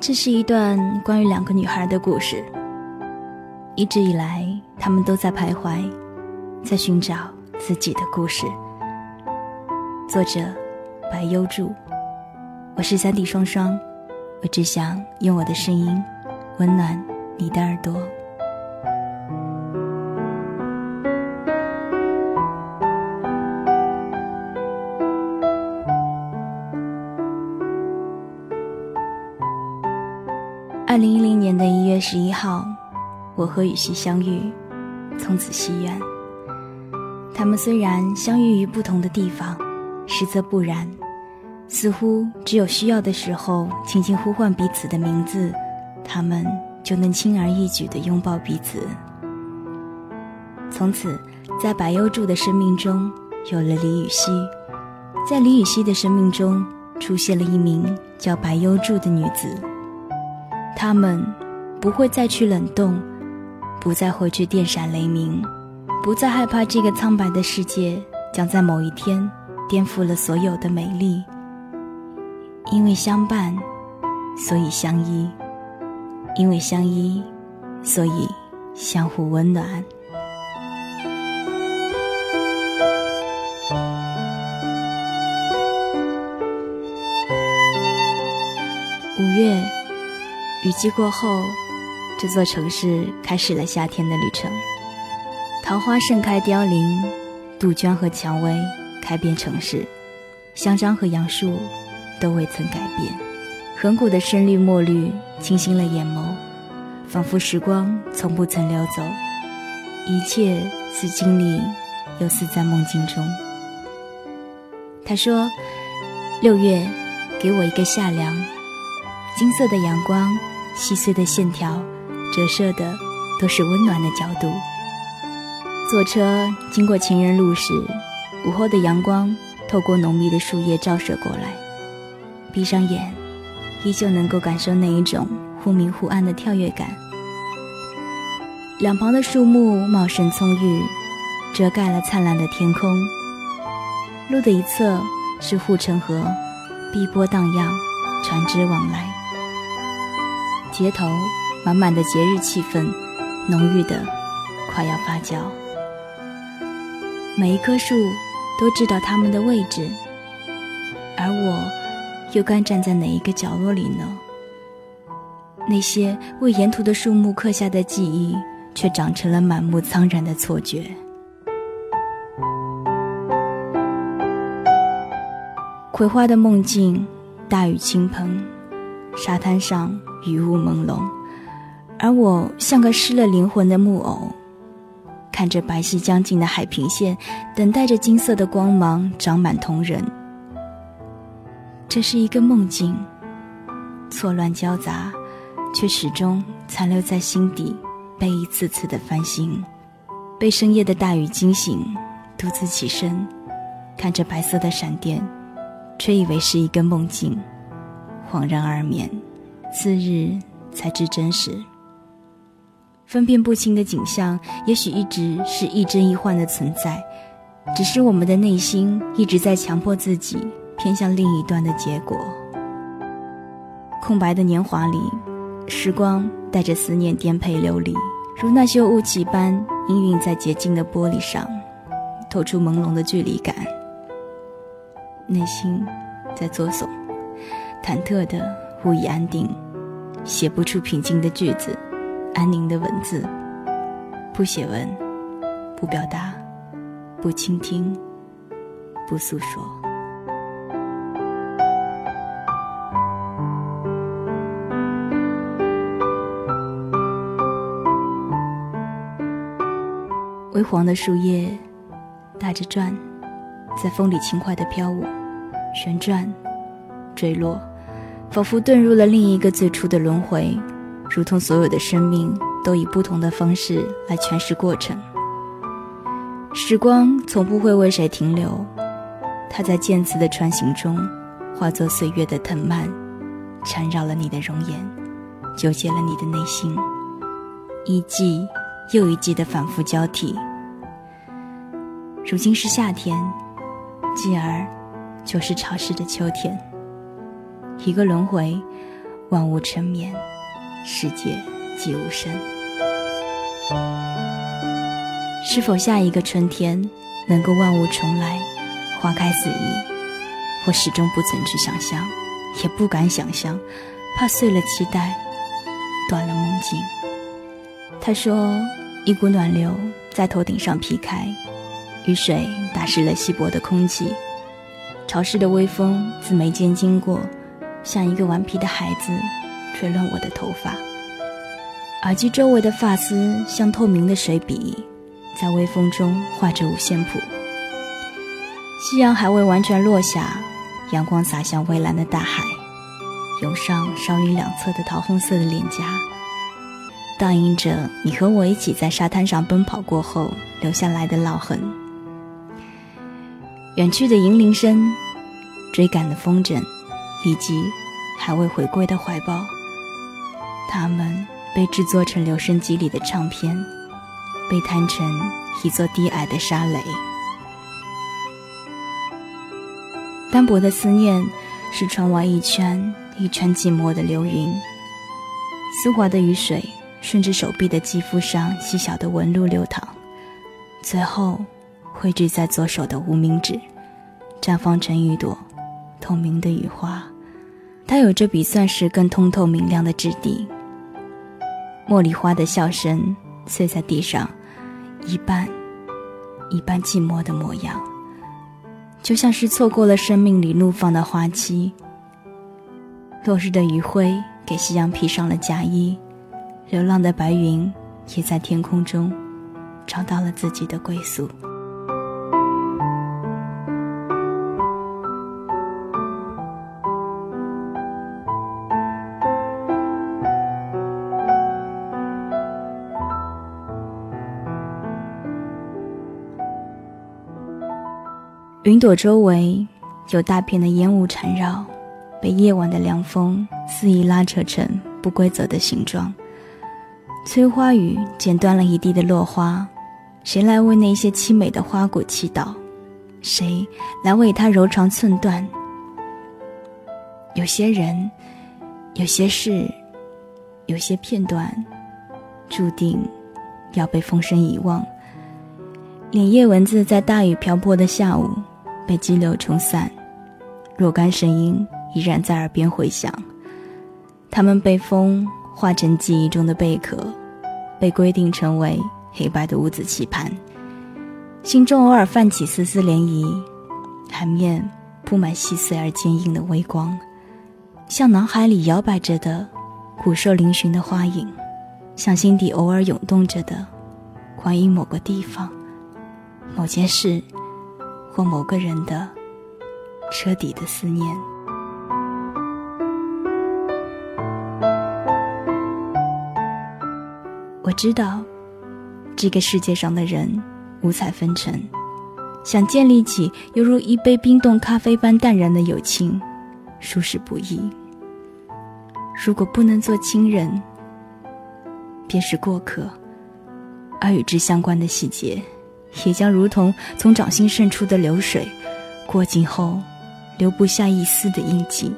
这是一段关于两个女孩的故事。一直以来，她们都在徘徊，在寻找自己的故事。作者：白幽助。我是三弟双双，我只想用我的声音温暖你的耳朵。二零一零年的一月十一号，我和雨熙相遇，从此惜缘。他们虽然相遇于不同的地方，实则不然，似乎只有需要的时候，轻轻呼唤彼此的名字，他们就能轻而易举地拥抱彼此。从此，在白幽助的生命中有了李雨熙，在李雨熙的生命中出现了一名叫白幽助的女子。他们不会再去冷冻，不再回去电闪雷鸣，不再害怕这个苍白的世界将在某一天颠覆了所有的美丽。因为相伴，所以相依；因为相依，所以相互温暖。五月。雨季过后，这座城市开始了夏天的旅程。桃花盛开凋零，杜鹃和蔷薇开遍城市，香樟和杨树都未曾改变。恒古的深绿墨绿清新了眼眸，仿佛时光从不曾溜走，一切似经历，又似在梦境中。他说：“六月，给我一个夏凉，金色的阳光。”细碎的线条，折射的都是温暖的角度。坐车经过情人路时，午后的阳光透过浓密的树叶照射过来，闭上眼，依旧能够感受那一种忽明忽暗的跳跃感。两旁的树木茂盛葱郁，遮盖了灿烂的天空。路的一侧是护城河，碧波荡漾，船只往来。街头满满的节日气氛，浓郁的快要发酵。每一棵树都知道它们的位置，而我又该站在哪一个角落里呢？那些为沿途的树木刻下的记忆，却长成了满目苍然的错觉。葵花的梦境，大雨倾盆，沙滩上。雨雾朦胧，而我像个失了灵魂的木偶，看着白皙将近的海平线，等待着金色的光芒长满瞳仁。这是一个梦境，错乱交杂，却始终残留在心底，被一次次的翻新。被深夜的大雨惊醒，独自起身，看着白色的闪电，却以为是一个梦境，恍然而眠。次日才知真实，分辨不清的景象，也许一直是亦真亦幻的存在，只是我们的内心一直在强迫自己偏向另一端的结果。空白的年华里，时光带着思念颠沛流离，如那些雾气般氤氲在洁净的玻璃上，透出朦胧的距离感。内心在作祟，忐忑的。不以安定，写不出平静的句子，安宁的文字。不写文，不表达，不倾听，不诉说。微黄的树叶打着转，在风里轻快的飘舞，旋转，坠落。仿佛遁入了另一个最初的轮回，如同所有的生命都以不同的方式来诠释过程。时光从不会为谁停留，它在渐次的穿行中，化作岁月的藤蔓，缠绕了你的容颜，纠结了你的内心，一季又一季的反复交替。如今是夏天，继而就是潮湿的秋天。一个轮回，万物沉眠，世界寂无声。是否下一个春天能够万物重来，花开四溢？我始终不曾去想象，也不敢想象，怕碎了期待，断了梦境。他说：“一股暖流在头顶上劈开，雨水打湿了稀薄的空气，潮湿的微风自眉间经过。”像一个顽皮的孩子，吹乱我的头发。耳机周围的发丝像透明的水笔，在微风中画着五线谱。夕阳还未完全落下，阳光洒向蔚蓝的大海，涌上稍云两侧的桃红色的脸颊，倒映着你和我一起在沙滩上奔跑过后留下来的烙痕。远去的银铃声，追赶的风筝。以及还未回归的怀抱，它们被制作成留声机里的唱片，被摊成一座低矮的沙垒。单薄的思念是窗外一圈一圈寂寞的流云，丝滑的雨水顺着手臂的肌肤上细小的纹路流淌，最后汇聚在左手的无名指，绽放成一朵。透明的雨花，它有着比钻石更通透明亮的质地。茉莉花的笑声碎在地上，一半一半寂寞的模样，就像是错过了生命里怒放的花期。落日的余晖给夕阳披上了嫁衣，流浪的白云也在天空中找到了自己的归宿。云朵周围有大片的烟雾缠绕，被夜晚的凉风肆意拉扯成不规则的形状。催花雨剪断了一地的落花，谁来为那些凄美的花果祈祷？谁来为它柔肠寸断？有些人，有些事，有些片段，注定要被风声遗忘。脸叶文字在大雨瓢泼的下午。被激流冲散，若干声音依然在耳边回响。它们被风化成记忆中的贝壳，被规定成为黑白的五子棋盘。心中偶尔泛起丝丝涟漪，海面铺满细碎而坚硬的微光，像脑海里摇摆着的骨瘦嶙峋的花影，像心底偶尔涌动着的关于某个地方、某件事。或某个人的彻底的思念。我知道，这个世界上的人五彩纷呈，想建立起犹如一杯冰冻咖啡般淡然的友情，殊实不易。如果不能做亲人，便是过客，而与之相关的细节。也将如同从掌心渗出的流水，过境后留不下一丝的印记。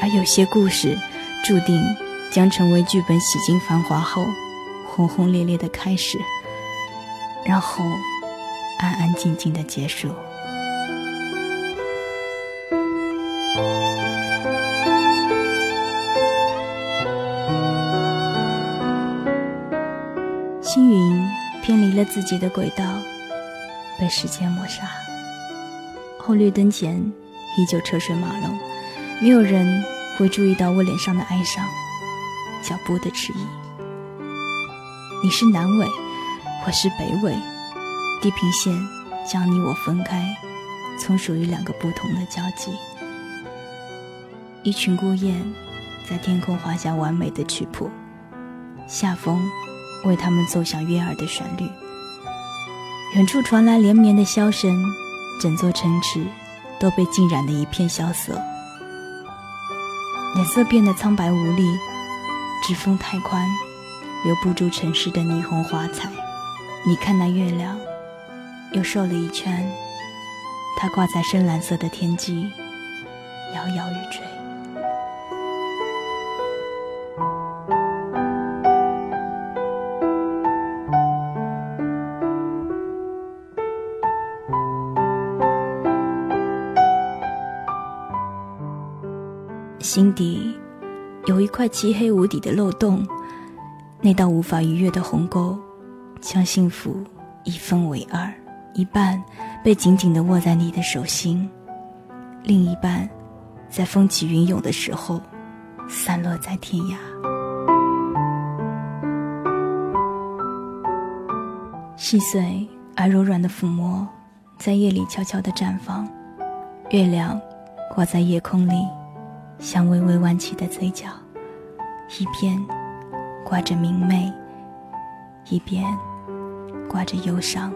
而有些故事，注定将成为剧本洗尽繁华后轰轰烈烈的开始，然后安安静静的结束。自己的轨道，被时间抹杀。红绿灯前依旧车水马龙，没有人会注意到我脸上的哀伤，脚步的迟疑。你是南纬，我是北纬，地平线将你我分开，从属于两个不同的交集。一群孤雁在天空画下完美的曲谱，夏风。为他们奏响悦耳的旋律，远处传来连绵的箫声，整座城池都被浸染的一片萧瑟，脸色变得苍白无力。指缝太宽，留不住城市的霓虹华彩。你看那月亮，又瘦了一圈，它挂在深蓝色的天际，摇摇欲坠。心底有一块漆黑无底的漏洞，那道无法逾越的鸿沟，将幸福一分为二，一半被紧紧地握在你的手心，另一半在风起云涌的时候散落在天涯。细碎而柔软的抚摸，在夜里悄悄地绽放，月亮挂在夜空里。像微微弯起的嘴角，一边挂着明媚，一边挂着忧伤。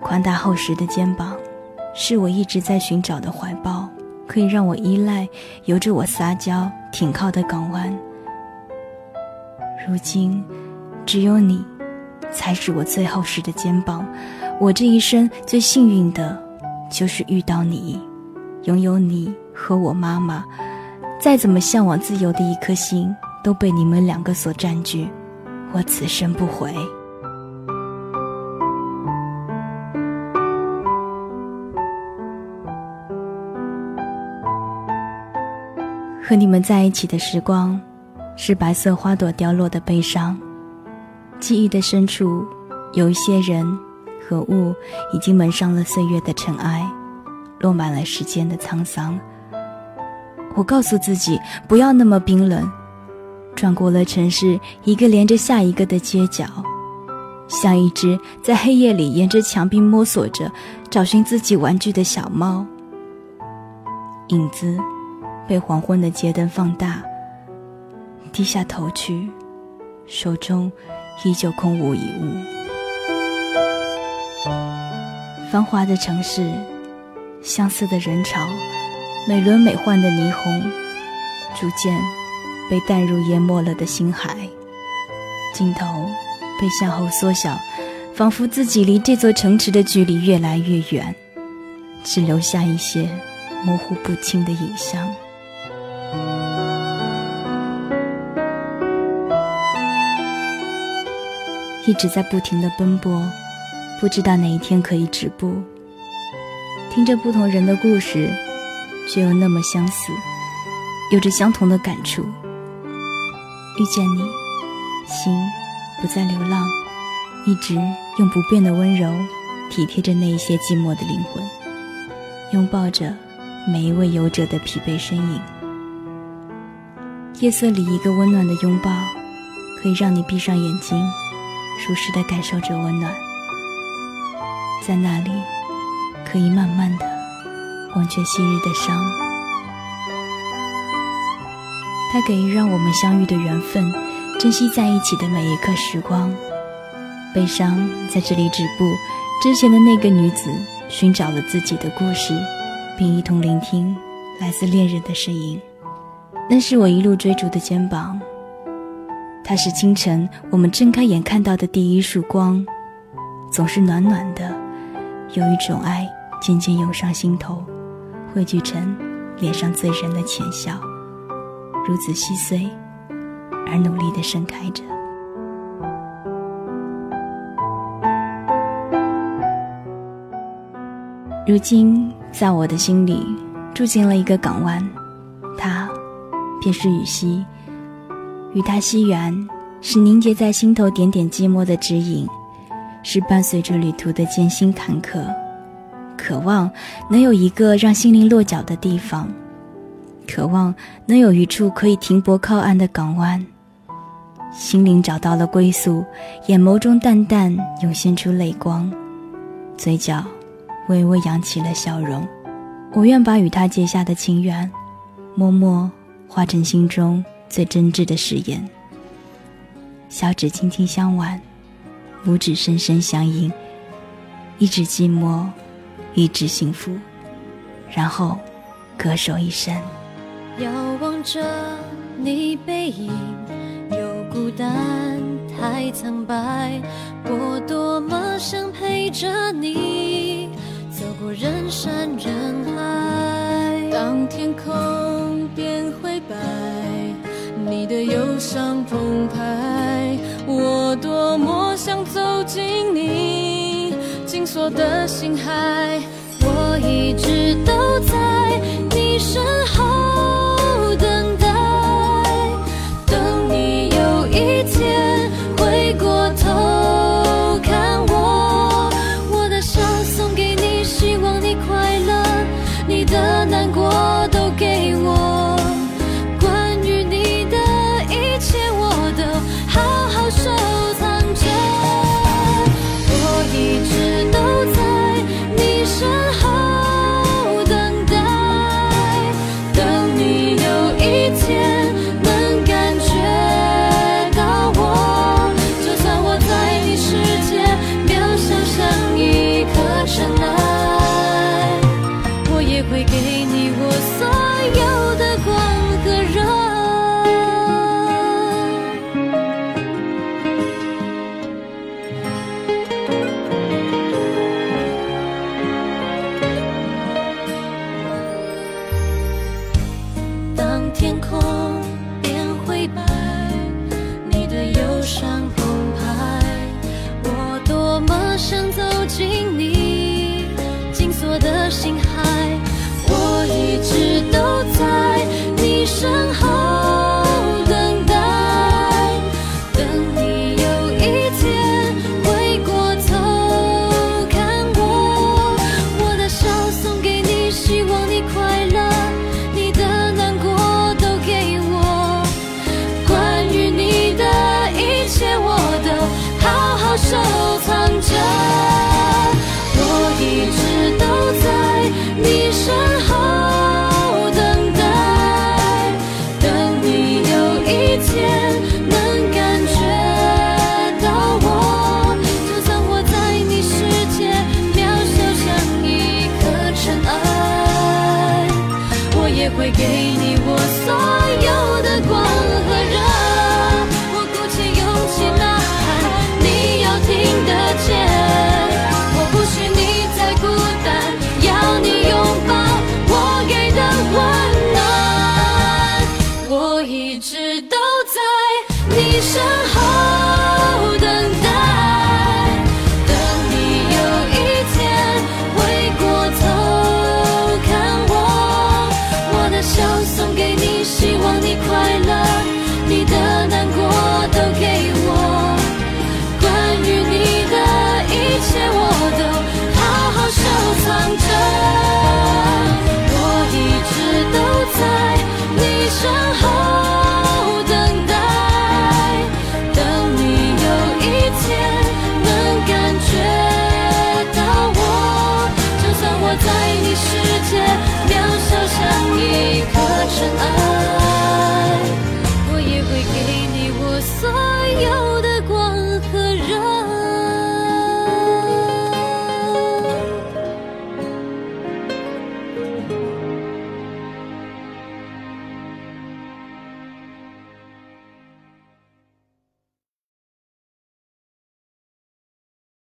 宽大厚实的肩膀，是我一直在寻找的怀抱，可以让我依赖、由着我撒娇、挺靠的港湾。如今，只有你，才是我最厚实的肩膀。我这一生最幸运的，就是遇到你。拥有你和我妈妈，再怎么向往自由的一颗心，都被你们两个所占据。我此生不悔。和你们在一起的时光，是白色花朵凋落的悲伤。记忆的深处，有一些人和物，已经蒙上了岁月的尘埃。落满了时间的沧桑。我告诉自己不要那么冰冷，转过了城市，一个连着下一个的街角，像一只在黑夜里沿着墙壁摸索着找寻自己玩具的小猫。影子被黄昏的街灯放大，低下头去，手中依旧空无一物。繁华的城市。相似的人潮，美轮美奂的霓虹，逐渐被淡入淹没了的星海。镜头被向后缩小，仿佛自己离这座城池的距离越来越远，只留下一些模糊不清的影像。一直在不停的奔波，不知道哪一天可以止步。听着不同人的故事，却又那么相似，有着相同的感触。遇见你，心不再流浪，一直用不变的温柔体贴着那一些寂寞的灵魂，拥抱着每一位游者的疲惫身影。夜色里一个温暖的拥抱，可以让你闭上眼睛，舒适的感受着温暖，在那里。可以慢慢的忘却昔日的伤，它给予让我们相遇的缘分，珍惜在一起的每一刻时光。悲伤在这里止步，之前的那个女子寻找了自己的故事，并一同聆听来自恋人的声音。那是我一路追逐的肩膀，它是清晨我们睁开眼看到的第一束光，总是暖暖的，有一种爱。渐渐涌上心头，汇聚成脸上醉人的浅笑，如此细碎而努力的盛开着。如今，在我的心里住进了一个港湾，它便是雨溪。与它惜缘，是凝结在心头点点寂寞的指引，是伴随着旅途的艰辛坎坷。渴望能有一个让心灵落脚的地方，渴望能有一处可以停泊靠岸的港湾。心灵找到了归宿，眼眸中淡淡涌现出泪光，嘴角微微扬起了笑容。我愿把与他结下的情缘，默默化成心中最真挚的誓言。小指轻轻相挽，拇指深深相印，一指寂寞。一直幸福，然后歌手一生。遥望着你背影，又孤单太苍白。我多么想陪着你，走过人山人海。当天空变灰白，你的忧伤澎湃。我多么想走进你。紧锁的心海，我一直都在你。身后身后